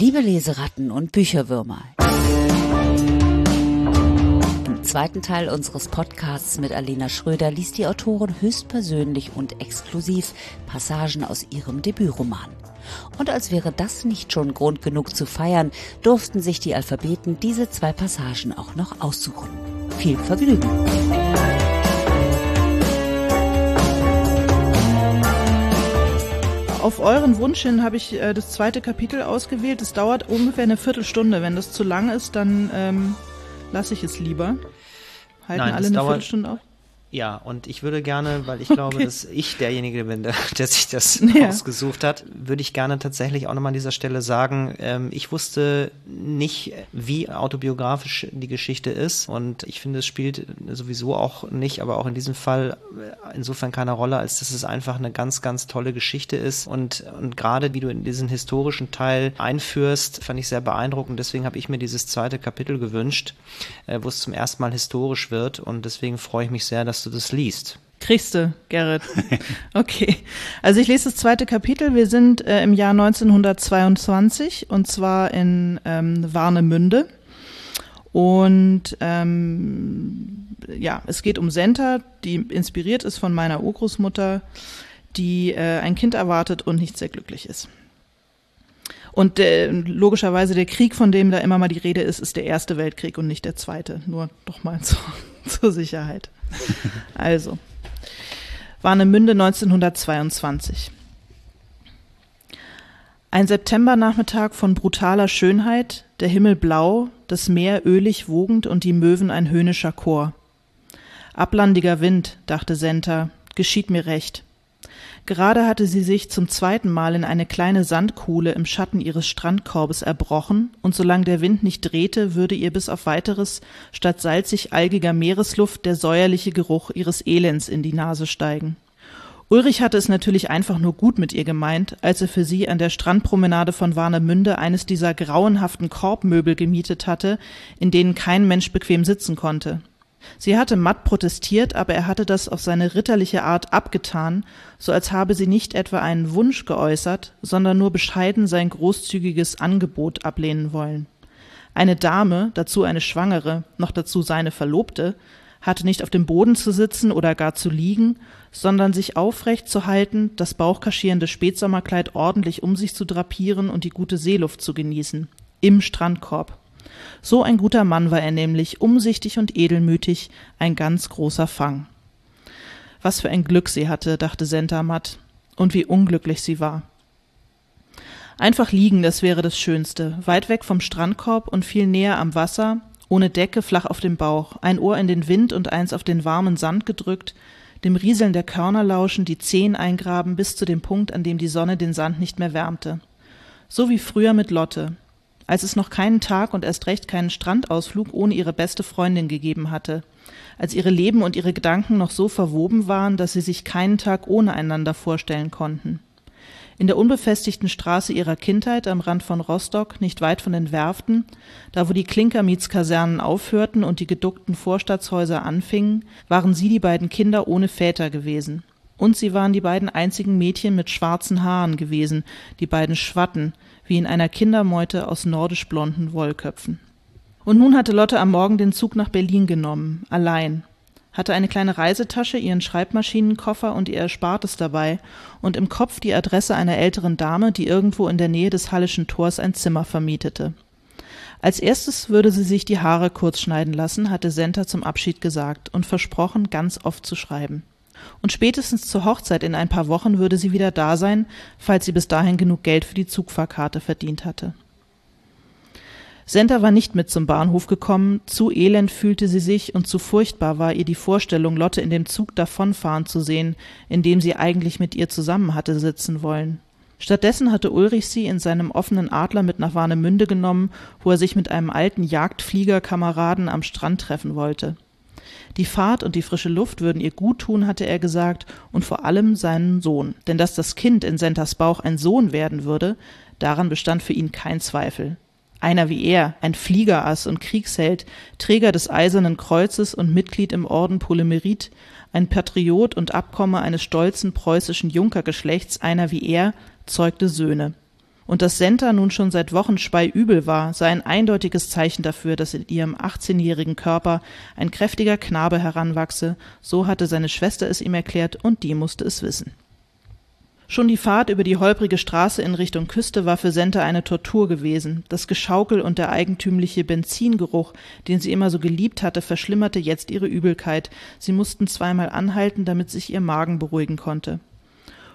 Liebe Leseratten und Bücherwürmer. Im zweiten Teil unseres Podcasts mit Alena Schröder liest die Autorin höchstpersönlich und exklusiv Passagen aus ihrem Debütroman. Und als wäre das nicht schon Grund genug zu feiern, durften sich die Alphabeten diese zwei Passagen auch noch aussuchen. Viel Vergnügen! Auf euren Wunsch hin habe ich äh, das zweite Kapitel ausgewählt. Es dauert ungefähr eine Viertelstunde. Wenn das zu lang ist, dann ähm, lasse ich es lieber. Halten Nein, alle eine dauert- Viertelstunde auf? Ja, und ich würde gerne, weil ich glaube, Okay. dass ich derjenige bin, der, der sich das Ja. ausgesucht hat, würde ich gerne tatsächlich auch nochmal an dieser Stelle sagen, ähm, ich wusste nicht, wie autobiografisch die Geschichte ist und ich finde, es spielt sowieso auch nicht, aber auch in diesem Fall äh, insofern keine Rolle, als dass es einfach eine ganz, ganz tolle Geschichte ist und, und gerade wie du in diesen historischen Teil einführst, fand ich sehr beeindruckend. Deswegen habe ich mir dieses zweite Kapitel gewünscht, äh, wo es zum ersten Mal historisch wird und deswegen freue ich mich sehr, dass du das liest. Kriegst du, Gerrit. Okay. Also ich lese das zweite Kapitel. Wir sind äh, im Jahr 1922 und zwar in ähm, Warnemünde. Und ähm, ja, es geht um Senta, die inspiriert ist von meiner Urgroßmutter, die äh, ein Kind erwartet und nicht sehr glücklich ist. Und äh, logischerweise der Krieg, von dem da immer mal die Rede ist, ist der Erste Weltkrieg und nicht der Zweite. Nur doch mal zur, Sicherheit. Also, Warnemünde 1922. Ein Septembernachmittag von brutaler Schönheit, der Himmel blau, das Meer ölig wogend und die Möwen ein höhnischer Chor. Ablandiger Wind, dachte Senta, geschieht mir recht. Gerade hatte sie sich zum zweiten Mal in eine kleine Sandkuhle im Schatten ihres Strandkorbes erbrochen, und solange der Wind nicht drehte, würde ihr bis auf weiteres statt salzig algiger Meeresluft der säuerliche Geruch ihres Elends in die Nase steigen. Ulrich hatte es natürlich einfach nur gut mit ihr gemeint, als er für sie an der Strandpromenade von Warnemünde eines dieser grauenhaften Korbmöbel gemietet hatte, in denen kein Mensch bequem sitzen konnte. Sie hatte matt protestiert, aber er hatte das auf seine ritterliche Art abgetan, so als habe sie nicht etwa einen Wunsch geäußert, sondern nur bescheiden sein großzügiges Angebot ablehnen wollen. Eine Dame, dazu eine Schwangere, noch dazu seine Verlobte, hatte nicht auf dem Boden zu sitzen oder gar zu liegen, sondern sich aufrecht zu halten, das bauchkaschierende Spätsommerkleid ordentlich um sich zu drapieren und die gute Seeluft zu genießen. Im Strandkorb. So ein guter Mann war er nämlich, umsichtig und edelmütig, ein ganz großer Fang. Was für ein Glück sie hatte, dachte Senta matt, und wie unglücklich sie war. Einfach liegen, das wäre das Schönste, weit weg vom Strandkorb und viel näher am Wasser, ohne Decke, flach auf dem Bauch, ein Ohr in den Wind und eins auf den warmen Sand gedrückt, dem Rieseln der Körner lauschen, die Zehen eingraben bis zu dem Punkt, an dem die Sonne den Sand nicht mehr wärmte. So wie früher mit Lotte, als es noch keinen Tag und erst recht keinen Strandausflug ohne ihre beste Freundin gegeben hatte, als ihre Leben und ihre Gedanken noch so verwoben waren, dass sie sich keinen Tag ohne einander vorstellen konnten. In der unbefestigten Straße ihrer Kindheit am Rand von Rostock, nicht weit von den Werften, da wo die Klinkermietskasernen aufhörten und die geduckten Vorstadtshäuser anfingen, waren sie die beiden Kinder ohne Väter gewesen. Und sie waren die beiden einzigen Mädchen mit schwarzen Haaren gewesen, die beiden Schwatten, wie in einer Kindermeute aus nordisch blonden Wollköpfen. Und nun hatte Lotte am Morgen den Zug nach Berlin genommen, allein, hatte eine kleine Reisetasche, ihren Schreibmaschinenkoffer und ihr Erspartes dabei und im Kopf die Adresse einer älteren Dame, die irgendwo in der Nähe des Hallischen Tors ein Zimmer vermietete. Als erstes würde sie sich die Haare kurz schneiden lassen, hatte Senta zum Abschied gesagt und versprochen, ganz oft zu schreiben. Und spätestens zur Hochzeit in ein paar Wochen würde sie wieder da sein, falls sie bis dahin genug Geld für die Zugfahrkarte verdient hatte. Senta war nicht mit zum Bahnhof gekommen, zu elend fühlte sie sich und zu furchtbar war ihr die Vorstellung, Lotte in dem Zug davonfahren zu sehen, in dem sie eigentlich mit ihr zusammen hatte sitzen wollen. Stattdessen hatte Ulrich sie in seinem offenen Adler mit nach Warnemünde genommen, wo er sich mit einem alten Jagdfliegerkameraden am Strand treffen wollte. Die Fahrt und die frische Luft würden ihr gut tun, hatte er gesagt, und vor allem seinen Sohn. Denn dass das Kind in Sentas Bauch ein Sohn werden würde, daran bestand für ihn kein Zweifel. Einer wie er, ein Fliegerass und Kriegsheld, Träger des Eisernen Kreuzes und Mitglied im Orden Polymerit, ein Patriot und Abkomme eines stolzen preußischen Junkergeschlechts, einer wie er, zeugte Söhne. Und dass Senta nun schon seit Wochen speiübel war, sei ein eindeutiges Zeichen dafür, dass in ihrem 18-jährigen Körper ein kräftiger Knabe heranwachse, so hatte seine Schwester es ihm erklärt und die musste es wissen. Schon die Fahrt über die holprige Straße in Richtung Küste war für Senta eine Tortur gewesen. Das Geschaukel und der eigentümliche Benzingeruch, den sie immer so geliebt hatte, verschlimmerte jetzt ihre Übelkeit. Sie mussten zweimal anhalten, damit sich ihr Magen beruhigen konnte.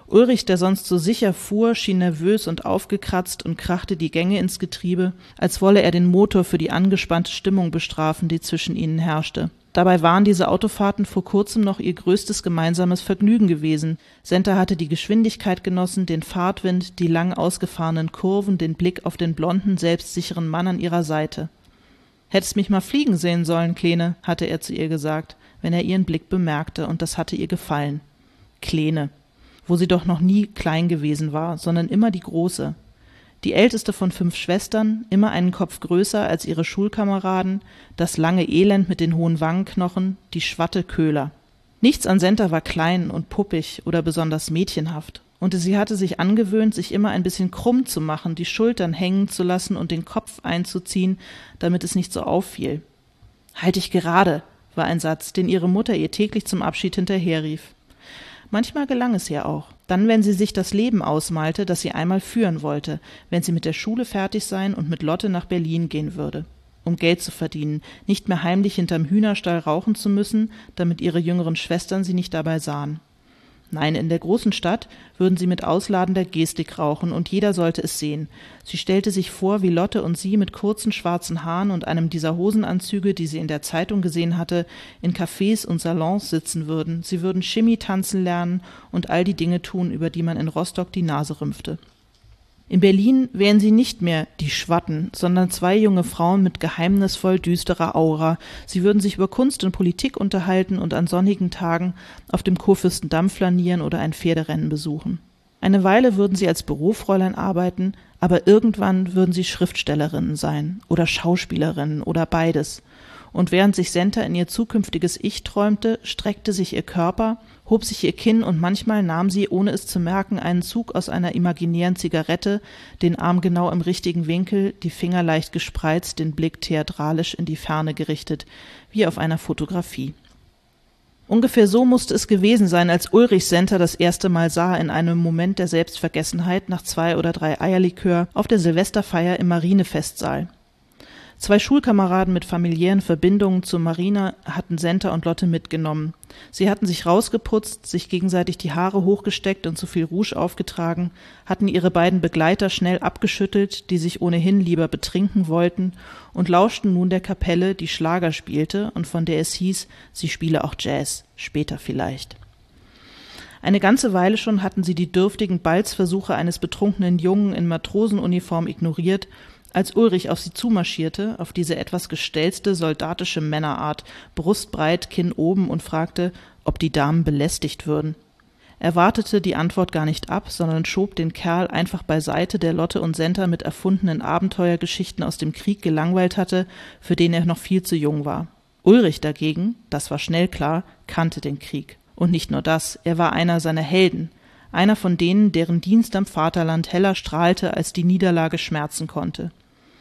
Ulrich, der sonst so sicher fuhr, schien nervös und aufgekratzt und krachte die Gänge ins Getriebe, als wolle er den Motor für die angespannte Stimmung bestrafen, die zwischen ihnen herrschte. Dabei waren diese Autofahrten vor kurzem noch ihr größtes gemeinsames Vergnügen gewesen. Senta hatte die Geschwindigkeit genossen, den Fahrtwind, die lang ausgefahrenen Kurven, den Blick auf den blonden, selbstsicheren Mann an ihrer Seite. Hättest mich mal fliegen sehen sollen, Kleine, hatte er zu ihr gesagt, wenn er ihren Blick bemerkte, und das hatte ihr gefallen. Kleine, wo sie doch noch nie klein gewesen war, sondern immer die große, die älteste von fünf Schwestern, immer einen Kopf größer als ihre Schulkameraden, das lange Elend mit den hohen Wangenknochen, die Schwatte Köhler. Nichts an Senta war klein und puppig oder besonders mädchenhaft, und sie hatte sich angewöhnt, sich immer ein bisschen krumm zu machen, die Schultern hängen zu lassen und den Kopf einzuziehen, damit es nicht so auffiel. Halt dich gerade, war ein Satz, den ihre Mutter ihr täglich zum Abschied hinterherrief. Manchmal gelang es ihr auch. Dann, wenn sie sich das Leben ausmalte, das sie einmal führen wollte, wenn sie mit der Schule fertig sein und mit Lotte nach Berlin gehen würde. Um Geld zu verdienen, nicht mehr heimlich hinterm Hühnerstall rauchen zu müssen, damit ihre jüngeren Schwestern sie nicht dabei sahen. Nein, in der großen Stadt würden sie mit ausladender Gestik rauchen, und jeder sollte es sehen. Sie stellte sich vor, wie Lotte und sie mit kurzen schwarzen Haaren und einem dieser Hosenanzüge, die sie in der Zeitung gesehen hatte, in Cafés und Salons sitzen würden. Sie würden Chemie tanzen lernen und all die Dinge tun, über die man in Rostock die Nase rümpfte. In Berlin wären sie nicht mehr die Schwatten, sondern zwei junge Frauen mit geheimnisvoll düsterer Aura. Sie würden sich über Kunst und Politik unterhalten und an sonnigen Tagen auf dem Kurfürstendamm flanieren oder ein Pferderennen besuchen. Eine Weile würden sie als Bürofräulein arbeiten, aber irgendwann würden sie Schriftstellerinnen sein oder Schauspielerinnen oder beides. Und während sich Senta in ihr zukünftiges Ich träumte, streckte sich ihr Körper, hob sich ihr Kinn und manchmal nahm sie, ohne es zu merken, einen Zug aus einer imaginären Zigarette, den Arm genau im richtigen Winkel, die Finger leicht gespreizt, den Blick theatralisch in die Ferne gerichtet, wie auf einer Fotografie. Ungefähr so musste es gewesen sein, als Ulrich Senter das erste Mal sah in einem Moment der Selbstvergessenheit nach zwei oder drei Eierlikör auf der Silvesterfeier im Marinefestsaal. Zwei Schulkameraden mit familiären Verbindungen zu Marina hatten Senta und Lotte mitgenommen. Sie hatten sich rausgeputzt, sich gegenseitig die Haare hochgesteckt und zu viel Rouge aufgetragen, hatten ihre beiden Begleiter schnell abgeschüttelt, die sich ohnehin lieber betrinken wollten, und lauschten nun der Kapelle, die Schlager spielte und von der es hieß, sie spiele auch Jazz, später vielleicht. Eine ganze Weile schon hatten sie die dürftigen Balzversuche eines betrunkenen Jungen in Matrosenuniform ignoriert als Ulrich auf sie zumarschierte, auf diese etwas gestelzte, soldatische Männerart, brustbreit, Kinn oben und fragte, ob die Damen belästigt würden. Er wartete die Antwort gar nicht ab, sondern schob den Kerl einfach beiseite, der Lotte und Senta mit erfundenen Abenteuergeschichten aus dem Krieg gelangweilt hatte, für den er noch viel zu jung war. Ulrich dagegen, das war schnell klar, kannte den Krieg. Und nicht nur das, er war einer seiner Helden, einer von denen, deren Dienst am Vaterland heller strahlte, als die Niederlage schmerzen konnte.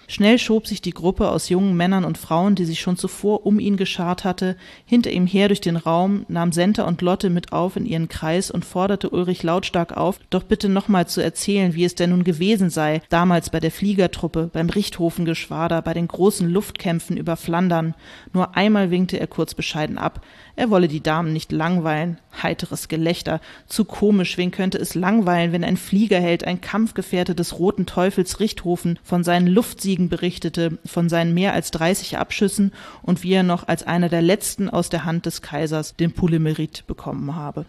Schnell schob sich die Gruppe aus jungen Männern und Frauen, die sich schon zuvor um ihn geschart hatte, hinter ihm her durch den Raum, nahm Senta und Lotte mit auf in ihren Kreis und forderte Ulrich lautstark auf, doch bitte nochmal zu erzählen, wie es denn nun gewesen sei, damals bei der Fliegertruppe, beim Richthofengeschwader, bei den großen Luftkämpfen über Flandern. Nur einmal winkte er kurz bescheiden ab. Er wolle die Damen nicht langweilen. Heiteres Gelächter. Zu komisch, wen könnte es langweilen, wenn ein Fliegerheld, ein Kampfgefährte des Roten Teufels Richthofen von seinen Luftsiegen berichtete, von seinen mehr als dreißig Abschüssen und wie er noch als einer der letzten aus der Hand des Kaisers den Poulemerit bekommen habe.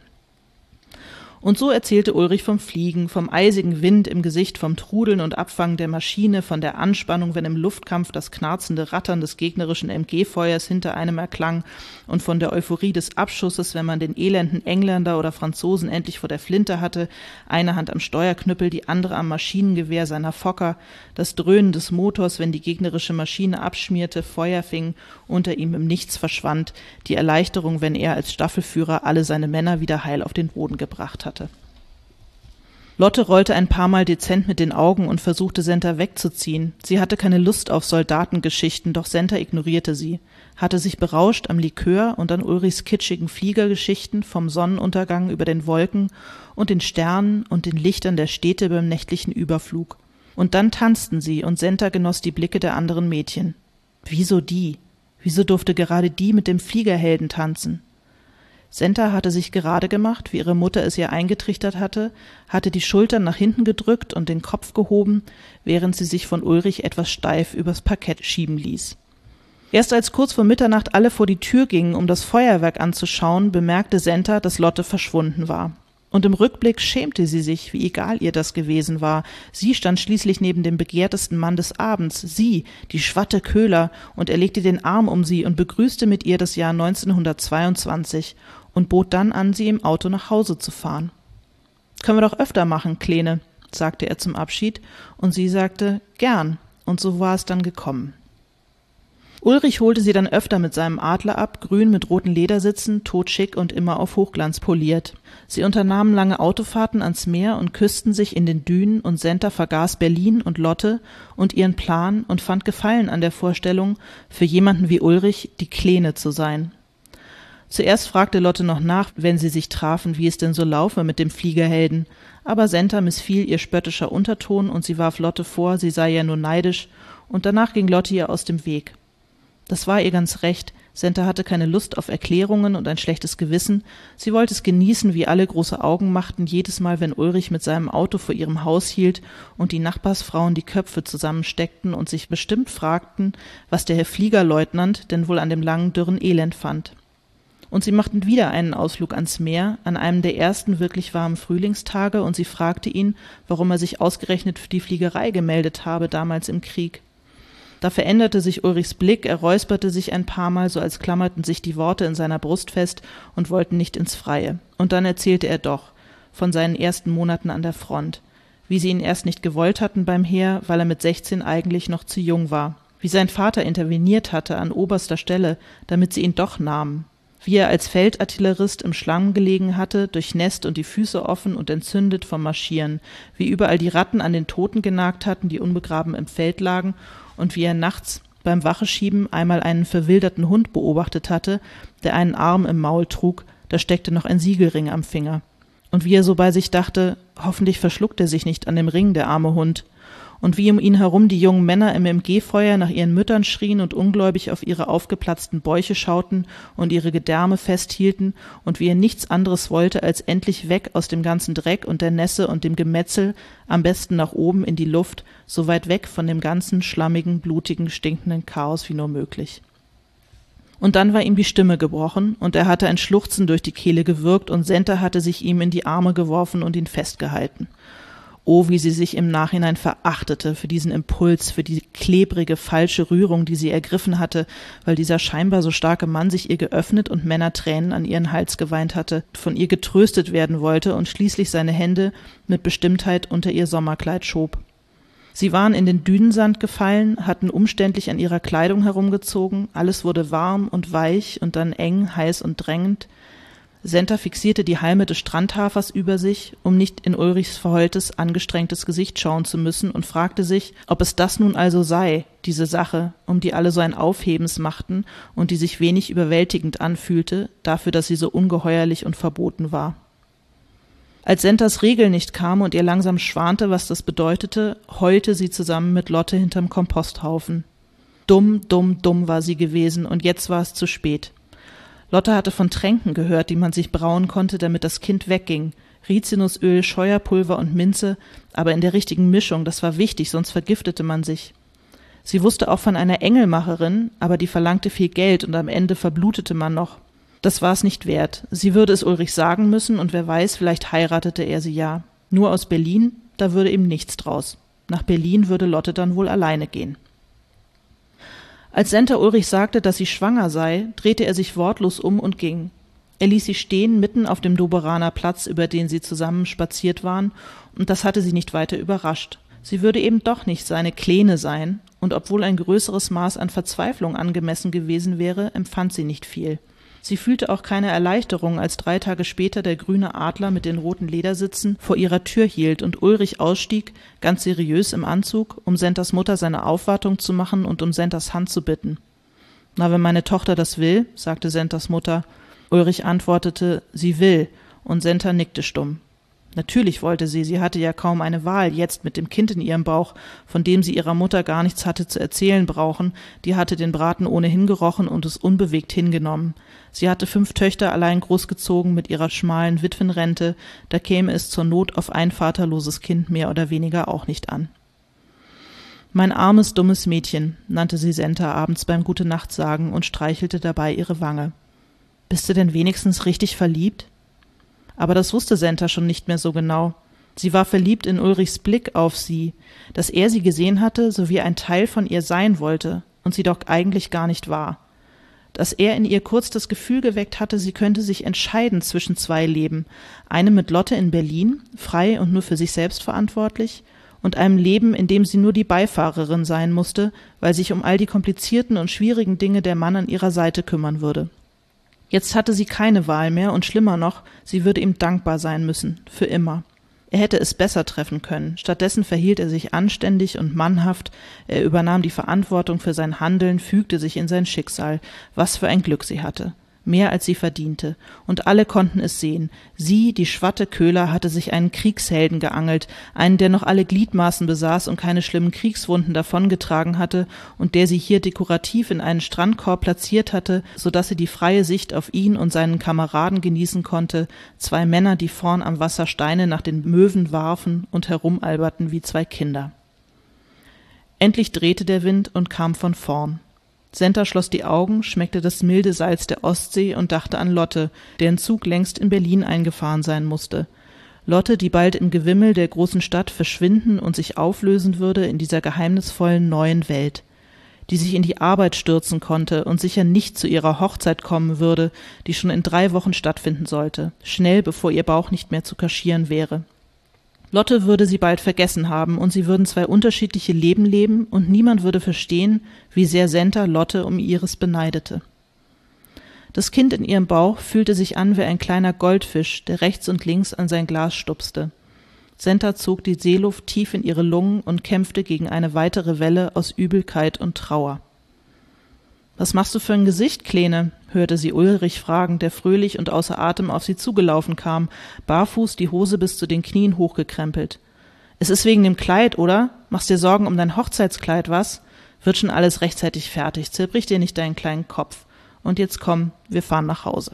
Und so erzählte Ulrich vom Fliegen, vom eisigen Wind im Gesicht, vom Trudeln und Abfangen der Maschine, von der Anspannung, wenn im Luftkampf das knarzende Rattern des gegnerischen MG-Feuers hinter einem erklang und von der Euphorie des Abschusses, wenn man den elenden Engländer oder Franzosen endlich vor der Flinte hatte, eine Hand am Steuerknüppel, die andere am Maschinengewehr seiner Fokker, das Dröhnen des Motors, wenn die gegnerische Maschine abschmierte, Feuer fing, unter ihm im Nichts verschwand, die Erleichterung, wenn er als Staffelführer alle seine Männer wieder heil auf den Boden gebracht hatte. Lotte rollte ein paar Mal dezent mit den Augen und versuchte Senta wegzuziehen. Sie hatte keine Lust auf Soldatengeschichten, doch Senta ignorierte sie, hatte sich berauscht am Likör und an Ulrichs kitschigen Fliegergeschichten vom Sonnenuntergang über den Wolken und den Sternen und den Lichtern der Städte beim nächtlichen Überflug. Und dann tanzten sie, und Senta genoss die Blicke der anderen Mädchen. Wieso die? Wieso durfte gerade die mit dem Fliegerhelden tanzen? Senta hatte sich gerade gemacht, wie ihre Mutter es ihr eingetrichtert hatte, hatte die Schultern nach hinten gedrückt und den Kopf gehoben, während sie sich von Ulrich etwas steif übers Parkett schieben ließ. Erst als kurz vor Mitternacht alle vor die Tür gingen, um das Feuerwerk anzuschauen, bemerkte Senta, dass Lotte verschwunden war. Und im Rückblick schämte sie sich, wie egal ihr das gewesen war. Sie stand schließlich neben dem begehrtesten Mann des Abends, sie, die Schwatte Köhler, und er legte den Arm um sie und begrüßte mit ihr das Jahr 1922 und bot dann an, sie im Auto nach Hause zu fahren. Können wir doch öfter machen, Kleine, sagte er zum Abschied, und sie sagte gern, und so war es dann gekommen. Ulrich holte sie dann öfter mit seinem Adler ab, grün mit roten Ledersitzen, totschick und immer auf Hochglanz poliert. Sie unternahmen lange Autofahrten ans Meer und küssten sich in den Dünen und Senta vergaß Berlin und Lotte und ihren Plan und fand Gefallen an der Vorstellung, für jemanden wie Ulrich die Kleine zu sein. Zuerst fragte Lotte noch nach, wenn sie sich trafen, wie es denn so laufe mit dem Fliegerhelden, aber Senta missfiel ihr spöttischer Unterton und sie warf Lotte vor, sie sei ja nur neidisch, und danach ging Lotte ihr aus dem Weg. Das war ihr ganz recht. Senta hatte keine Lust auf Erklärungen und ein schlechtes Gewissen. Sie wollte es genießen, wie alle große Augen machten, jedes Mal, wenn Ulrich mit seinem Auto vor ihrem Haus hielt und die Nachbarsfrauen die Köpfe zusammensteckten und sich bestimmt fragten, was der Herr Fliegerleutnant denn wohl an dem langen, dürren Elend fand. Und sie machten wieder einen Ausflug ans Meer, an einem der ersten wirklich warmen Frühlingstage, und sie fragte ihn, warum er sich ausgerechnet für die Fliegerei gemeldet habe damals im Krieg. Da veränderte sich Ulrichs Blick, er räusperte sich ein paar Mal, so als klammerten sich die Worte in seiner Brust fest und wollten nicht ins Freie. Und dann erzählte er doch von seinen ersten Monaten an der Front, wie sie ihn erst nicht gewollt hatten beim Heer, weil er mit sechzehn eigentlich noch zu jung war, wie sein Vater interveniert hatte an oberster Stelle, damit sie ihn doch nahmen, wie er als Feldartillerist im Schlamm gelegen hatte, durchnässt und die Füße offen und entzündet vom Marschieren, wie überall die Ratten an den Toten genagt hatten, die unbegraben im Feld lagen, und wie er nachts beim Wacheschieben einmal einen verwilderten Hund beobachtet hatte, der einen Arm im Maul trug, da steckte noch ein Siegelring am Finger. Und wie er so bei sich dachte, hoffentlich verschluckt er sich nicht an dem Ring, der arme Hund und wie um ihn herum die jungen Männer im MG-Feuer nach ihren Müttern schrien und ungläubig auf ihre aufgeplatzten Bäuche schauten und ihre Gedärme festhielten und wie er nichts anderes wollte, als endlich weg aus dem ganzen Dreck und der Nässe und dem Gemetzel, am besten nach oben in die Luft, so weit weg von dem ganzen schlammigen, blutigen, stinkenden Chaos wie nur möglich. Und dann war ihm die Stimme gebrochen, und er hatte ein Schluchzen durch die Kehle gewürgt, und Senta hatte sich ihm in die Arme geworfen und ihn festgehalten. Oh, wie sie sich im Nachhinein verachtete für diesen Impuls, für die klebrige, falsche Rührung, die sie ergriffen hatte, weil dieser scheinbar so starke Mann sich ihr geöffnet und Männertränen an ihren Hals geweint hatte, von ihr getröstet werden wollte und schließlich seine Hände mit Bestimmtheit unter ihr Sommerkleid schob. Sie waren in den Dünensand gefallen, hatten umständlich an ihrer Kleidung herumgezogen, alles wurde warm und weich und dann eng, heiß und drängend, Senta fixierte die Halme des Strandhafers über sich, um nicht in Ulrichs verheultes, angestrengtes Gesicht schauen zu müssen, und fragte sich, ob es das nun also sei, diese Sache, um die alle so ein Aufhebens machten und die sich wenig überwältigend anfühlte, dafür, dass sie so ungeheuerlich und verboten war. Als Sentas Regel nicht kam und ihr langsam schwante, was das bedeutete, heulte sie zusammen mit Lotte hinterm Komposthaufen. Dumm, dumm, dumm war sie gewesen, und jetzt war es zu spät. Lotte hatte von Tränken gehört, die man sich brauen konnte, damit das Kind wegging. Rizinusöl, Scheuerpulver und Minze, aber in der richtigen Mischung, das war wichtig, sonst vergiftete man sich. Sie wusste auch von einer Engelmacherin, aber die verlangte viel Geld und am Ende verblutete man noch. Das war es nicht wert. Sie würde es Ulrich sagen müssen und wer weiß, vielleicht heiratete er sie ja. Nur aus Berlin, da würde ihm nichts draus. Nach Berlin würde Lotte dann wohl alleine gehen. Als Senta Ulrich sagte, dass sie schwanger sei, drehte er sich wortlos um und ging. Er ließ sie stehen mitten auf dem Doberaner Platz, über den sie zusammen spaziert waren, und das hatte sie nicht weiter überrascht. Sie würde eben doch nicht seine Kleine sein, und obwohl ein größeres Maß an Verzweiflung angemessen gewesen wäre, empfand sie nicht viel. Sie fühlte auch keine Erleichterung, als drei Tage später der grüne Adler mit den roten Ledersitzen vor ihrer Tür hielt und Ulrich ausstieg, ganz seriös im Anzug, um Sentas Mutter seine Aufwartung zu machen und um Sentas Hand zu bitten. Na, wenn meine Tochter das will, sagte Sentas Mutter. Ulrich antwortete, sie will, und Senta nickte stumm. Natürlich wollte sie, sie hatte ja kaum eine Wahl, jetzt mit dem Kind in ihrem Bauch, von dem sie ihrer Mutter gar nichts hatte zu erzählen brauchen, die hatte den Braten ohnehin gerochen und es unbewegt hingenommen. Sie hatte fünf Töchter allein großgezogen mit ihrer schmalen Witwenrente, da käme es zur Not auf ein vaterloses Kind mehr oder weniger auch nicht an. Mein armes, dummes Mädchen, nannte sie Senta abends beim Gute Nacht sagen und streichelte dabei ihre Wange. Bist du denn wenigstens richtig verliebt? Aber das wusste Senta schon nicht mehr so genau. Sie war verliebt in Ulrichs Blick auf sie, dass er sie gesehen hatte, so wie ein Teil von ihr sein wollte und sie doch eigentlich gar nicht war. Dass er in ihr kurz das Gefühl geweckt hatte, sie könnte sich entscheiden zwischen zwei Leben, einem mit Lotte in Berlin, frei und nur für sich selbst verantwortlich, und einem Leben, in dem sie nur die Beifahrerin sein musste, weil sich um all die komplizierten und schwierigen Dinge der Mann an ihrer Seite kümmern würde. Jetzt hatte sie keine Wahl mehr und schlimmer noch, sie würde ihm dankbar sein müssen, für immer. Er hätte es besser treffen können. Stattdessen verhielt er sich anständig und mannhaft, er übernahm die Verantwortung für sein Handeln, fügte sich in sein Schicksal. Was für ein Glück sie hatte mehr als sie verdiente, und alle konnten es sehen. Sie, die Schwatte Köhler, hatte sich einen Kriegshelden geangelt, einen, der noch alle Gliedmaßen besaß und keine schlimmen Kriegswunden davongetragen hatte und der sie hier dekorativ in einen Strandkorb platziert hatte, so dass sie die freie Sicht auf ihn und seinen Kameraden genießen konnte, zwei Männer, die vorn am Wasser Steine nach den Möwen warfen und herumalberten wie zwei Kinder. Endlich drehte der Wind und kam von vorn. Senta schloss die Augen, schmeckte das milde Salz der Ostsee und dachte an Lotte, deren Zug längst in Berlin eingefahren sein musste. Lotte, die bald im Gewimmel der großen Stadt verschwinden und sich auflösen würde in dieser geheimnisvollen neuen Welt, die sich in die Arbeit stürzen konnte und sicher nicht zu ihrer Hochzeit kommen würde, die schon in drei Wochen stattfinden sollte, schnell bevor ihr Bauch nicht mehr zu kaschieren wäre. Lotte würde sie bald vergessen haben und sie würden zwei unterschiedliche Leben leben und niemand würde verstehen, wie sehr Senta Lotte um ihres beneidete. Das Kind in ihrem Bauch fühlte sich an wie ein kleiner Goldfisch, der rechts und links an sein Glas stupste. Senta zog die Seeluft tief in ihre Lungen und kämpfte gegen eine weitere Welle aus Übelkeit und Trauer. Was machst du für ein Gesicht, Kleine? hörte sie Ulrich fragen, der fröhlich und außer Atem auf sie zugelaufen kam, barfuß die Hose bis zu den Knien hochgekrempelt. Es ist wegen dem Kleid, oder? Machst dir Sorgen um dein Hochzeitskleid, was? Wird schon alles rechtzeitig fertig, zerbrich dir nicht deinen kleinen Kopf. Und jetzt komm, wir fahren nach Hause.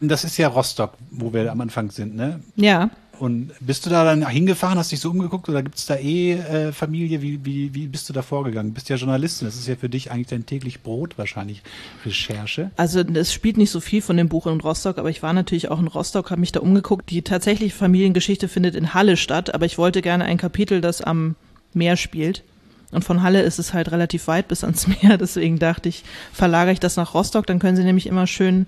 Das ist ja Rostock, wo wir am Anfang sind, ne? Ja. Und bist du da dann hingefahren, hast dich so umgeguckt oder gibt es da eh äh, Familie? Wie, wie, wie bist du da vorgegangen? Bist ja Journalistin, das ist ja für dich eigentlich dein täglich Brot wahrscheinlich, Recherche. Also es spielt nicht so viel von dem Buch in Rostock, aber ich war natürlich auch in Rostock, habe mich da umgeguckt. Die tatsächliche Familiengeschichte findet in Halle statt, aber ich wollte gerne ein Kapitel, das am Meer spielt. Und von Halle ist es halt relativ weit bis ans Meer, deswegen dachte ich, verlagere ich das nach Rostock, dann können sie nämlich immer schön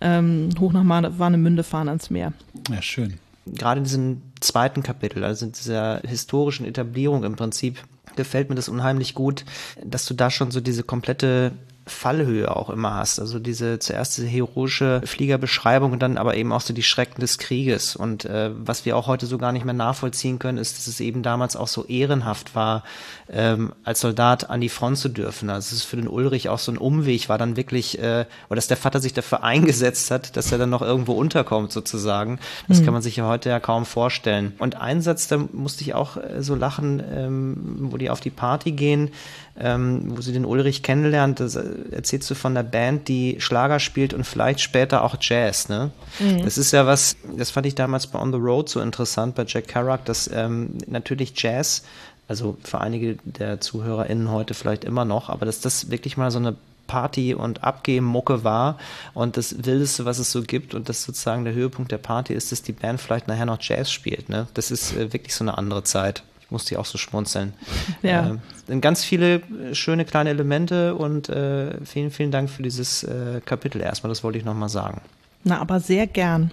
ähm, hoch nach Warnemünde fahren ans Meer. Ja, schön gerade in diesem zweiten Kapitel, also in dieser historischen Etablierung im Prinzip, gefällt mir das unheimlich gut, dass du da schon so diese komplette Fallhöhe auch immer hast. Also diese zuerst diese heroische Fliegerbeschreibung und dann aber eben auch so die Schrecken des Krieges. Und äh, was wir auch heute so gar nicht mehr nachvollziehen können, ist, dass es eben damals auch so ehrenhaft war, ähm, als Soldat an die Front zu dürfen. Also es ist für den Ulrich auch so ein Umweg, war dann wirklich, äh, oder dass der Vater sich dafür eingesetzt hat, dass er dann noch irgendwo unterkommt sozusagen. Das mhm. kann man sich ja heute ja kaum vorstellen. Und ein Satz, da musste ich auch äh, so lachen, ähm, wo die auf die Party gehen, ähm, wo sie den Ulrich kennenlernt, das äh, erzählst du von der Band, die Schlager spielt und vielleicht später auch Jazz, ne? Mhm. Das ist ja was, das fand ich damals bei On the Road so interessant bei Jack Kerouac, dass ähm, natürlich Jazz, also für einige der ZuhörerInnen heute vielleicht immer noch, aber dass das wirklich mal so eine Party- und Abgehmucke war und das Wildeste, was es so gibt und das sozusagen der Höhepunkt der Party ist, dass die Band vielleicht nachher noch Jazz spielt. Ne? Das ist äh, wirklich so eine andere Zeit musste ich auch so schmunzeln. Ja. Äh, ganz viele äh, schöne kleine Elemente und äh, vielen, vielen Dank für dieses äh, Kapitel erstmal. Das wollte ich nochmal sagen. Na, aber sehr gern.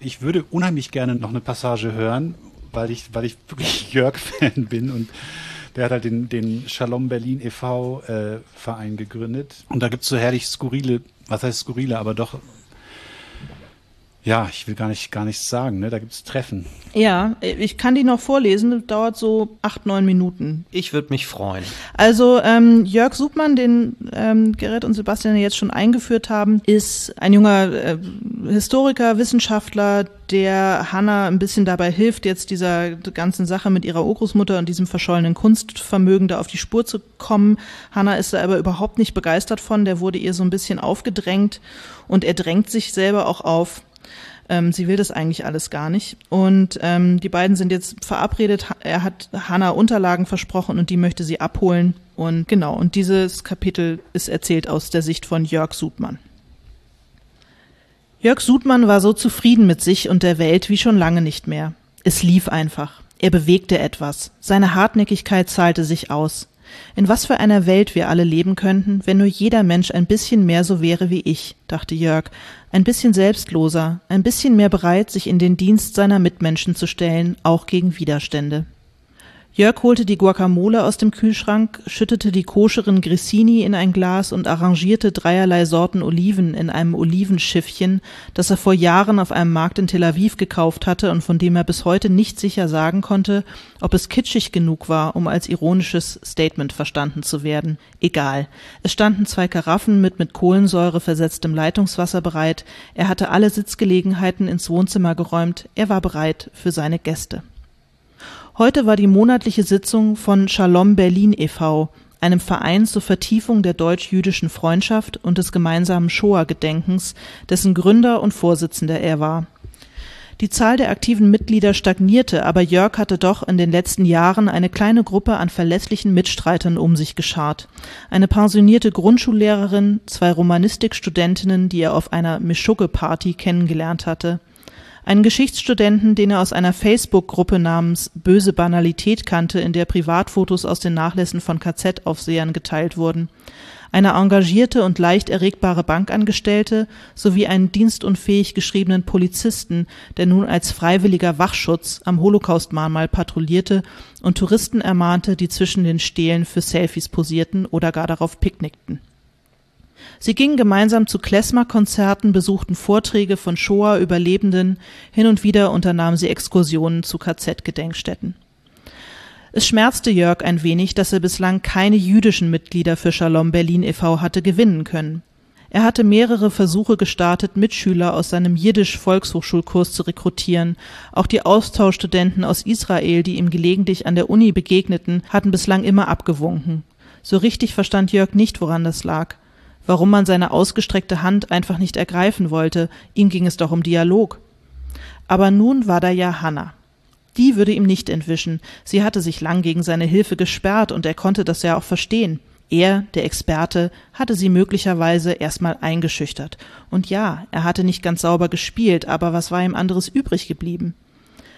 Ich würde unheimlich gerne noch eine Passage hören, weil ich, weil ich wirklich Jörg-Fan bin und der hat halt den, den Shalom Berlin e.V. Äh, Verein gegründet. Und da gibt's so herrlich skurrile was heißt skurriler, aber doch ja, ich will gar nicht gar nichts sagen, ne? Da gibt's Treffen. Ja, ich kann die noch vorlesen, dauert so acht, neun Minuten. Ich würde mich freuen. Also ähm, Jörg Submann, den ähm, Gerrit und Sebastian jetzt schon eingeführt haben, ist ein junger äh, Historiker, Wissenschaftler, der Hanna ein bisschen dabei hilft, jetzt dieser ganzen Sache mit ihrer Urgroßmutter und diesem verschollenen Kunstvermögen da auf die Spur zu kommen. Hanna ist da aber überhaupt nicht begeistert von, der wurde ihr so ein bisschen aufgedrängt und er drängt sich selber auch auf. Ähm, sie will das eigentlich alles gar nicht. Und ähm, die beiden sind jetzt verabredet. Er hat Hannah Unterlagen versprochen und die möchte sie abholen. Und genau, und dieses Kapitel ist erzählt aus der Sicht von Jörg Sudmann. Jörg Sudmann war so zufrieden mit sich und der Welt wie schon lange nicht mehr. Es lief einfach. Er bewegte etwas. Seine Hartnäckigkeit zahlte sich aus. In was für einer Welt wir alle leben könnten, wenn nur jeder Mensch ein bisschen mehr so wäre wie ich, dachte Jörg, ein bisschen selbstloser, ein bisschen mehr bereit, sich in den Dienst seiner Mitmenschen zu stellen, auch gegen Widerstände. Jörg holte die Guacamole aus dem Kühlschrank, schüttete die koscheren Grissini in ein Glas und arrangierte dreierlei Sorten Oliven in einem Olivenschiffchen, das er vor Jahren auf einem Markt in Tel Aviv gekauft hatte und von dem er bis heute nicht sicher sagen konnte, ob es kitschig genug war, um als ironisches Statement verstanden zu werden. Egal. Es standen zwei Karaffen mit mit Kohlensäure versetztem Leitungswasser bereit, er hatte alle Sitzgelegenheiten ins Wohnzimmer geräumt, er war bereit für seine Gäste. Heute war die monatliche Sitzung von Shalom Berlin e.V., einem Verein zur Vertiefung der deutsch-jüdischen Freundschaft und des gemeinsamen Shoah-Gedenkens, dessen Gründer und Vorsitzender er war. Die Zahl der aktiven Mitglieder stagnierte, aber Jörg hatte doch in den letzten Jahren eine kleine Gruppe an verlässlichen Mitstreitern um sich geschart. Eine pensionierte Grundschullehrerin, zwei Romanistikstudentinnen, die er auf einer Mischugge-Party kennengelernt hatte – einen Geschichtsstudenten, den er aus einer Facebook-Gruppe namens Böse Banalität kannte, in der Privatfotos aus den Nachlässen von KZ-Aufsehern geteilt wurden, eine engagierte und leicht erregbare Bankangestellte sowie einen dienstunfähig geschriebenen Polizisten, der nun als freiwilliger Wachschutz am Holocaust-Mahnmal patrouillierte und Touristen ermahnte, die zwischen den Stelen für Selfies posierten oder gar darauf picknickten Sie gingen gemeinsam zu Klezmer-Konzerten, besuchten Vorträge von Shoah-Überlebenden, hin und wieder unternahmen sie Exkursionen zu KZ-Gedenkstätten. Es schmerzte Jörg ein wenig, dass er bislang keine jüdischen Mitglieder für Shalom Berlin e.V. hatte gewinnen können. Er hatte mehrere Versuche gestartet, Mitschüler aus seinem Jiddisch-Volkshochschulkurs zu rekrutieren. Auch die Austauschstudenten aus Israel, die ihm gelegentlich an der Uni begegneten, hatten bislang immer abgewunken. So richtig verstand Jörg nicht, woran das lag warum man seine ausgestreckte Hand einfach nicht ergreifen wollte, ihm ging es doch um Dialog. Aber nun war da ja Hanna. Die würde ihm nicht entwischen, sie hatte sich lang gegen seine Hilfe gesperrt und er konnte das ja auch verstehen. Er, der Experte, hatte sie möglicherweise erstmal eingeschüchtert. Und ja, er hatte nicht ganz sauber gespielt, aber was war ihm anderes übrig geblieben?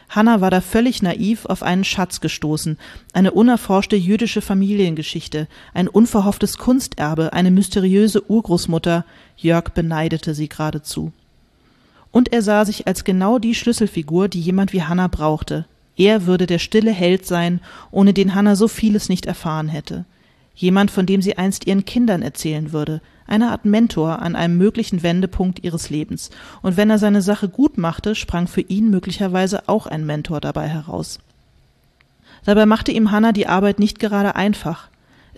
Hanna war da völlig naiv auf einen Schatz gestoßen, eine unerforschte jüdische Familiengeschichte, ein unverhofftes Kunsterbe, eine mysteriöse Urgroßmutter. Jörg beneidete sie geradezu. Und er sah sich als genau die Schlüsselfigur, die jemand wie Hanna brauchte. Er würde der stille Held sein, ohne den Hanna so vieles nicht erfahren hätte. Jemand, von dem sie einst ihren Kindern erzählen würde, eine Art Mentor an einem möglichen Wendepunkt ihres Lebens, und wenn er seine Sache gut machte, sprang für ihn möglicherweise auch ein Mentor dabei heraus. Dabei machte ihm Hannah die Arbeit nicht gerade einfach.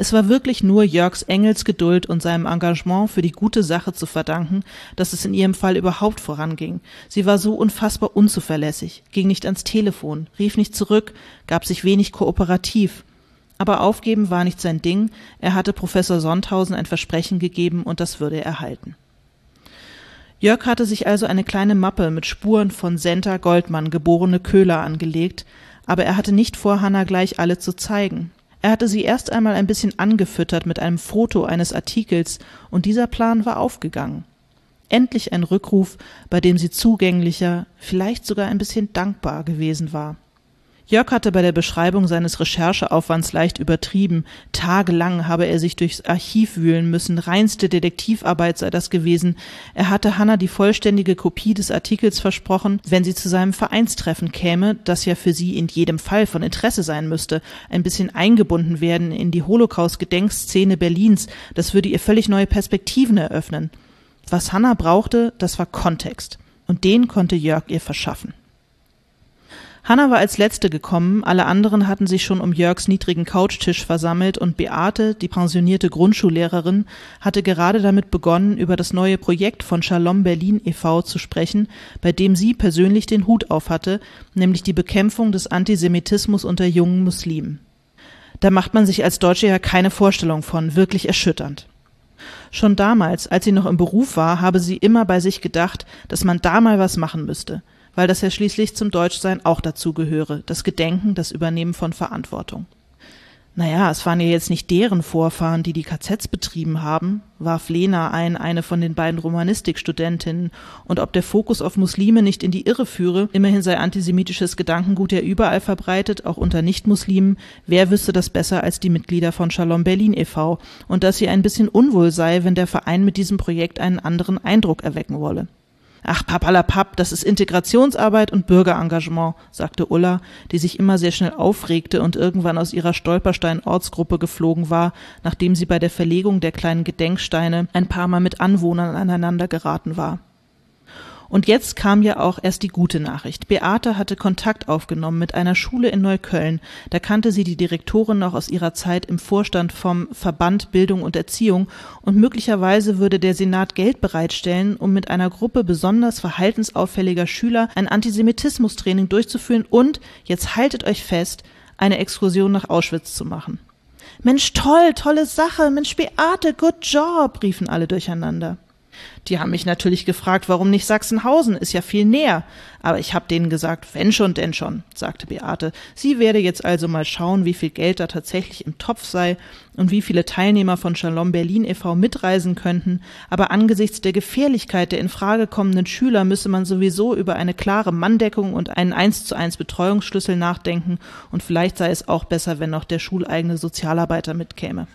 Es war wirklich nur Jörgs Engelsgeduld und seinem Engagement für die gute Sache zu verdanken, dass es in ihrem Fall überhaupt voranging. Sie war so unfassbar unzuverlässig, ging nicht ans Telefon, rief nicht zurück, gab sich wenig kooperativ, aber aufgeben war nicht sein Ding, er hatte Professor Sonthausen ein Versprechen gegeben und das würde er halten. Jörg hatte sich also eine kleine Mappe mit Spuren von Senta Goldmann, geborene Köhler, angelegt, aber er hatte nicht vor, Hanna gleich alle zu zeigen. Er hatte sie erst einmal ein bisschen angefüttert mit einem Foto eines Artikels, und dieser Plan war aufgegangen. Endlich ein Rückruf, bei dem sie zugänglicher, vielleicht sogar ein bisschen dankbar gewesen war. Jörg hatte bei der Beschreibung seines Rechercheaufwands leicht übertrieben. Tagelang habe er sich durchs Archiv wühlen müssen, reinste Detektivarbeit sei das gewesen. Er hatte Hanna die vollständige Kopie des Artikels versprochen, wenn sie zu seinem Vereinstreffen käme, das ja für sie in jedem Fall von Interesse sein müsste, ein bisschen eingebunden werden in die Holocaust-Gedenkszene Berlins, das würde ihr völlig neue Perspektiven eröffnen. Was Hannah brauchte, das war Kontext. Und den konnte Jörg ihr verschaffen. Hanna war als letzte gekommen, alle anderen hatten sich schon um Jörgs niedrigen Couchtisch versammelt und Beate, die pensionierte Grundschullehrerin, hatte gerade damit begonnen, über das neue Projekt von Shalom Berlin e.V. zu sprechen, bei dem sie persönlich den Hut auf hatte, nämlich die Bekämpfung des Antisemitismus unter jungen Muslimen. Da macht man sich als Deutsche ja keine Vorstellung von, wirklich erschütternd. Schon damals, als sie noch im Beruf war, habe sie immer bei sich gedacht, dass man da mal was machen müsste – weil das ja schließlich zum Deutschsein auch dazugehöre, das Gedenken, das Übernehmen von Verantwortung. Naja, es waren ja jetzt nicht deren Vorfahren, die die KZs betrieben haben, warf Lena ein, eine von den beiden Romanistikstudentinnen, und ob der Fokus auf Muslime nicht in die Irre führe, immerhin sei antisemitisches Gedankengut ja überall verbreitet, auch unter Nichtmuslimen, wer wüsste das besser als die Mitglieder von Shalom Berlin e.V., und dass sie ein bisschen unwohl sei, wenn der Verein mit diesem Projekt einen anderen Eindruck erwecken wolle. Ach, papalapap, das ist Integrationsarbeit und Bürgerengagement, sagte Ulla, die sich immer sehr schnell aufregte und irgendwann aus ihrer Stolperstein-Ortsgruppe geflogen war, nachdem sie bei der Verlegung der kleinen Gedenksteine ein paar Mal mit Anwohnern aneinander geraten war. Und jetzt kam ja auch erst die gute Nachricht. Beate hatte Kontakt aufgenommen mit einer Schule in Neukölln. Da kannte sie die Direktorin noch aus ihrer Zeit im Vorstand vom Verband Bildung und Erziehung und möglicherweise würde der Senat Geld bereitstellen, um mit einer Gruppe besonders verhaltensauffälliger Schüler ein Antisemitismustraining durchzuführen und, jetzt haltet euch fest, eine Exkursion nach Auschwitz zu machen. Mensch, toll, tolle Sache, Mensch, Beate, good job, riefen alle durcheinander. Die haben mich natürlich gefragt, warum nicht Sachsenhausen, ist ja viel näher. Aber ich habe denen gesagt, wenn schon, denn schon, sagte Beate. Sie werde jetzt also mal schauen, wie viel Geld da tatsächlich im Topf sei und wie viele Teilnehmer von Shalom Berlin e.V. mitreisen könnten. Aber angesichts der Gefährlichkeit der in Frage kommenden Schüler müsse man sowieso über eine klare Manndeckung und einen eins zu eins Betreuungsschlüssel nachdenken und vielleicht sei es auch besser, wenn noch der schuleigene Sozialarbeiter mitkäme.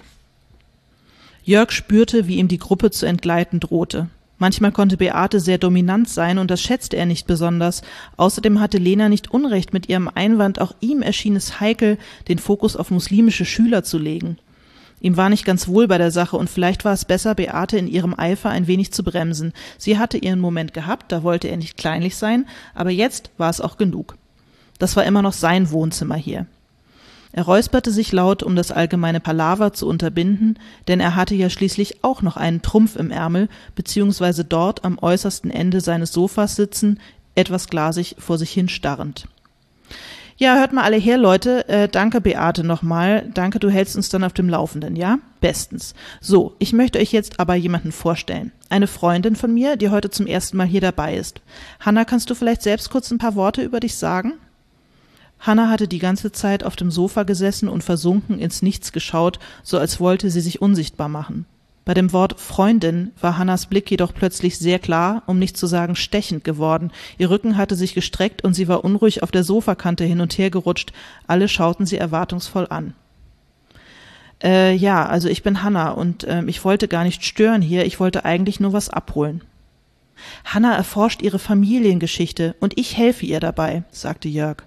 Jörg spürte, wie ihm die Gruppe zu entgleiten drohte. Manchmal konnte Beate sehr dominant sein und das schätzte er nicht besonders. Außerdem hatte Lena nicht Unrecht mit ihrem Einwand, auch ihm erschien es heikel, den Fokus auf muslimische Schüler zu legen. Ihm war nicht ganz wohl bei der Sache und vielleicht war es besser, Beate in ihrem Eifer ein wenig zu bremsen. Sie hatte ihren Moment gehabt, da wollte er nicht kleinlich sein, aber jetzt war es auch genug. Das war immer noch sein Wohnzimmer hier. Er räusperte sich laut, um das allgemeine Palaver zu unterbinden, denn er hatte ja schließlich auch noch einen Trumpf im Ärmel, beziehungsweise dort am äußersten Ende seines Sofas sitzen, etwas glasig vor sich hin starrend. Ja, hört mal alle her, Leute. Äh, danke, Beate, nochmal. Danke, du hältst uns dann auf dem Laufenden, ja? Bestens. So, ich möchte euch jetzt aber jemanden vorstellen. Eine Freundin von mir, die heute zum ersten Mal hier dabei ist. Hanna, kannst du vielleicht selbst kurz ein paar Worte über dich sagen? Hanna hatte die ganze Zeit auf dem Sofa gesessen und versunken ins Nichts geschaut, so als wollte sie sich unsichtbar machen. Bei dem Wort Freundin war Hannas Blick jedoch plötzlich sehr klar, um nicht zu sagen stechend geworden. Ihr Rücken hatte sich gestreckt und sie war unruhig auf der Sofakante hin und her gerutscht. Alle schauten sie erwartungsvoll an. Äh, ja, also ich bin Hanna und äh, ich wollte gar nicht stören hier, ich wollte eigentlich nur was abholen. Hanna erforscht ihre Familiengeschichte und ich helfe ihr dabei, sagte Jörg.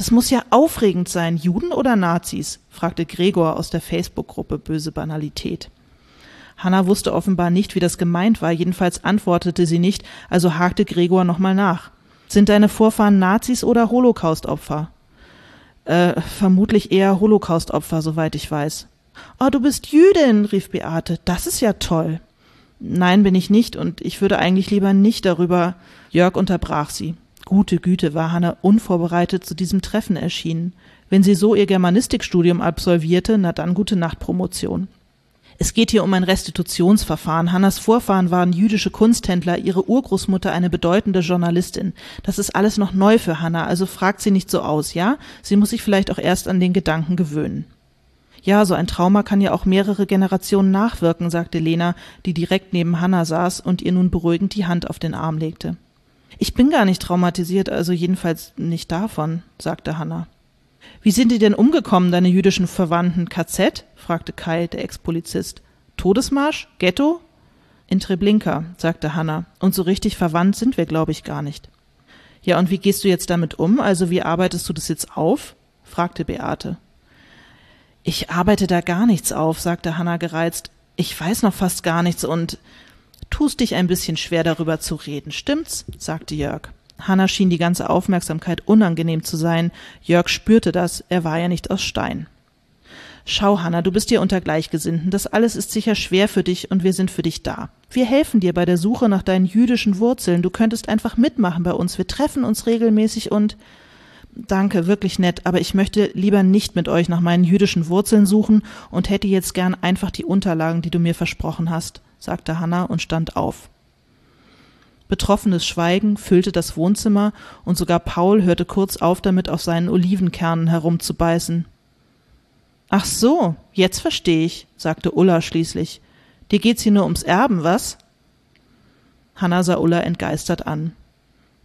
Das muss ja aufregend sein, Juden oder Nazis? fragte Gregor aus der Facebook-Gruppe Böse Banalität. Hanna wusste offenbar nicht, wie das gemeint war, jedenfalls antwortete sie nicht, also hakte Gregor nochmal nach. Sind deine Vorfahren Nazis oder Holocaustopfer? Äh, vermutlich eher Holocaustopfer, soweit ich weiß. Oh, du bist Jüdin, rief Beate. Das ist ja toll. Nein, bin ich nicht, und ich würde eigentlich lieber nicht darüber. Jörg unterbrach sie. Gute Güte war Hanna unvorbereitet zu diesem Treffen erschienen. Wenn sie so ihr Germanistikstudium absolvierte, na dann gute Nacht Promotion. Es geht hier um ein Restitutionsverfahren. Hannas Vorfahren waren jüdische Kunsthändler, ihre Urgroßmutter eine bedeutende Journalistin. Das ist alles noch neu für Hanna, also fragt sie nicht so aus, ja? Sie muss sich vielleicht auch erst an den Gedanken gewöhnen. Ja, so ein Trauma kann ja auch mehrere Generationen nachwirken, sagte Lena, die direkt neben Hanna saß und ihr nun beruhigend die Hand auf den Arm legte. Ich bin gar nicht traumatisiert, also jedenfalls nicht davon, sagte Hanna. Wie sind die denn umgekommen, deine jüdischen Verwandten? KZ? fragte Kai, der Ex-Polizist. Todesmarsch? Ghetto? In Treblinka, sagte Hanna. Und so richtig verwandt sind wir, glaube ich, gar nicht. Ja, und wie gehst du jetzt damit um? Also wie arbeitest du das jetzt auf? fragte Beate. Ich arbeite da gar nichts auf, sagte Hanna gereizt. Ich weiß noch fast gar nichts und tust dich ein bisschen schwer darüber zu reden, stimmt's? sagte Jörg. Hanna schien die ganze Aufmerksamkeit unangenehm zu sein. Jörg spürte das, er war ja nicht aus Stein. Schau, Hanna, du bist dir unter Gleichgesinnten. Das alles ist sicher schwer für dich und wir sind für dich da. Wir helfen dir bei der Suche nach deinen jüdischen Wurzeln. Du könntest einfach mitmachen bei uns. Wir treffen uns regelmäßig und Danke, wirklich nett, aber ich möchte lieber nicht mit euch nach meinen jüdischen Wurzeln suchen und hätte jetzt gern einfach die Unterlagen, die du mir versprochen hast, sagte Hanna und stand auf. Betroffenes Schweigen füllte das Wohnzimmer und sogar Paul hörte kurz auf damit, auf seinen Olivenkernen herumzubeißen. Ach so, jetzt verstehe ich, sagte Ulla schließlich. Dir geht's hier nur ums Erben, was? Hanna sah Ulla entgeistert an.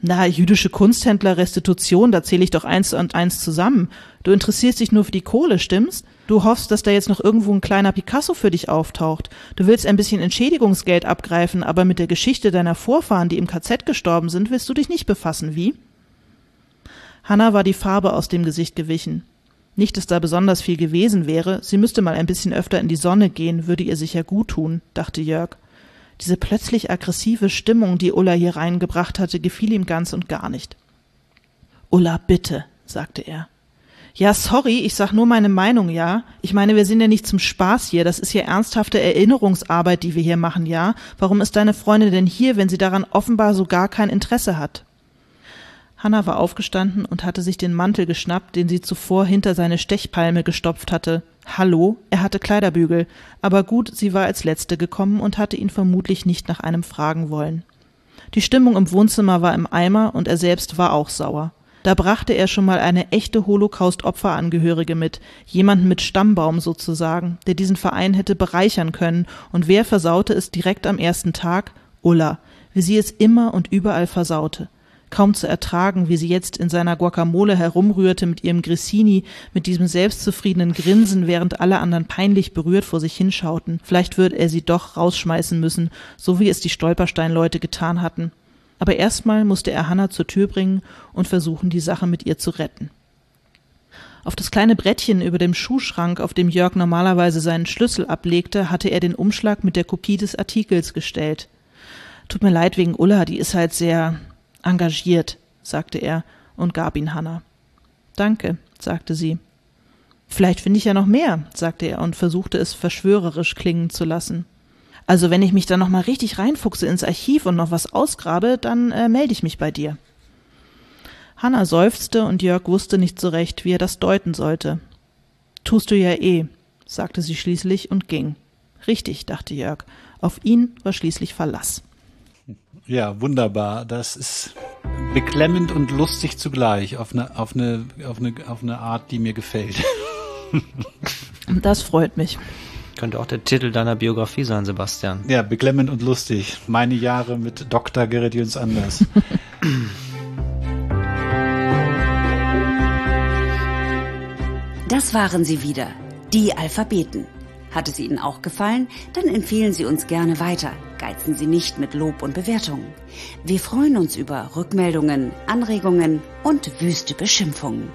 Na, jüdische Kunsthändler, Restitution, da zähle ich doch eins und eins zusammen. Du interessierst dich nur für die Kohle, stimmt's? Du hoffst, dass da jetzt noch irgendwo ein kleiner Picasso für dich auftaucht. Du willst ein bisschen Entschädigungsgeld abgreifen, aber mit der Geschichte deiner Vorfahren, die im KZ gestorben sind, willst du dich nicht befassen, wie? Hanna war die Farbe aus dem Gesicht gewichen. Nicht, dass da besonders viel gewesen wäre, sie müsste mal ein bisschen öfter in die Sonne gehen, würde ihr sicher gut tun, dachte Jörg. Diese plötzlich aggressive Stimmung, die Ulla hier reingebracht hatte, gefiel ihm ganz und gar nicht. Ulla, bitte, sagte er. Ja, sorry, ich sag nur meine Meinung, ja. Ich meine, wir sind ja nicht zum Spaß hier, das ist ja ernsthafte Erinnerungsarbeit, die wir hier machen, ja. Warum ist deine Freundin denn hier, wenn sie daran offenbar so gar kein Interesse hat? Hanna war aufgestanden und hatte sich den Mantel geschnappt, den sie zuvor hinter seine Stechpalme gestopft hatte. Hallo, er hatte Kleiderbügel, aber gut, sie war als Letzte gekommen und hatte ihn vermutlich nicht nach einem fragen wollen. Die Stimmung im Wohnzimmer war im Eimer und er selbst war auch sauer. Da brachte er schon mal eine echte Holocaust-Opferangehörige mit, jemanden mit Stammbaum sozusagen, der diesen Verein hätte bereichern können, und wer versaute es direkt am ersten Tag? Ulla, wie sie es immer und überall versaute kaum zu ertragen, wie sie jetzt in seiner Guacamole herumrührte mit ihrem Grissini, mit diesem selbstzufriedenen Grinsen, während alle anderen peinlich berührt vor sich hinschauten. Vielleicht würde er sie doch rausschmeißen müssen, so wie es die Stolpersteinleute getan hatten. Aber erstmal musste er Hannah zur Tür bringen und versuchen, die Sache mit ihr zu retten. Auf das kleine Brettchen über dem Schuhschrank, auf dem Jörg normalerweise seinen Schlüssel ablegte, hatte er den Umschlag mit der Kopie des Artikels gestellt. Tut mir leid wegen Ulla, die ist halt sehr engagiert, sagte er und gab ihn Hanna. Danke, sagte sie. Vielleicht finde ich ja noch mehr, sagte er und versuchte es verschwörerisch klingen zu lassen. Also wenn ich mich dann noch mal richtig reinfuchse ins Archiv und noch was ausgrabe, dann äh, melde ich mich bei dir. Hanna seufzte und Jörg wusste nicht so recht, wie er das deuten sollte. Tust du ja eh, sagte sie schließlich und ging. Richtig, dachte Jörg. Auf ihn war schließlich Verlass. Ja, wunderbar. Das ist beklemmend und lustig zugleich auf eine, auf eine, auf eine, auf eine Art, die mir gefällt. Das freut mich. Könnte auch der Titel deiner Biografie sein, Sebastian. Ja, beklemmend und lustig. Meine Jahre mit Dr. Gerrit Jöns Anders. Das waren sie wieder, die Alphabeten. Hat es Ihnen auch gefallen? Dann empfehlen Sie uns gerne weiter. Geizen Sie nicht mit Lob und Bewertungen. Wir freuen uns über Rückmeldungen, Anregungen und wüste Beschimpfungen.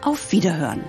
Auf Wiederhören!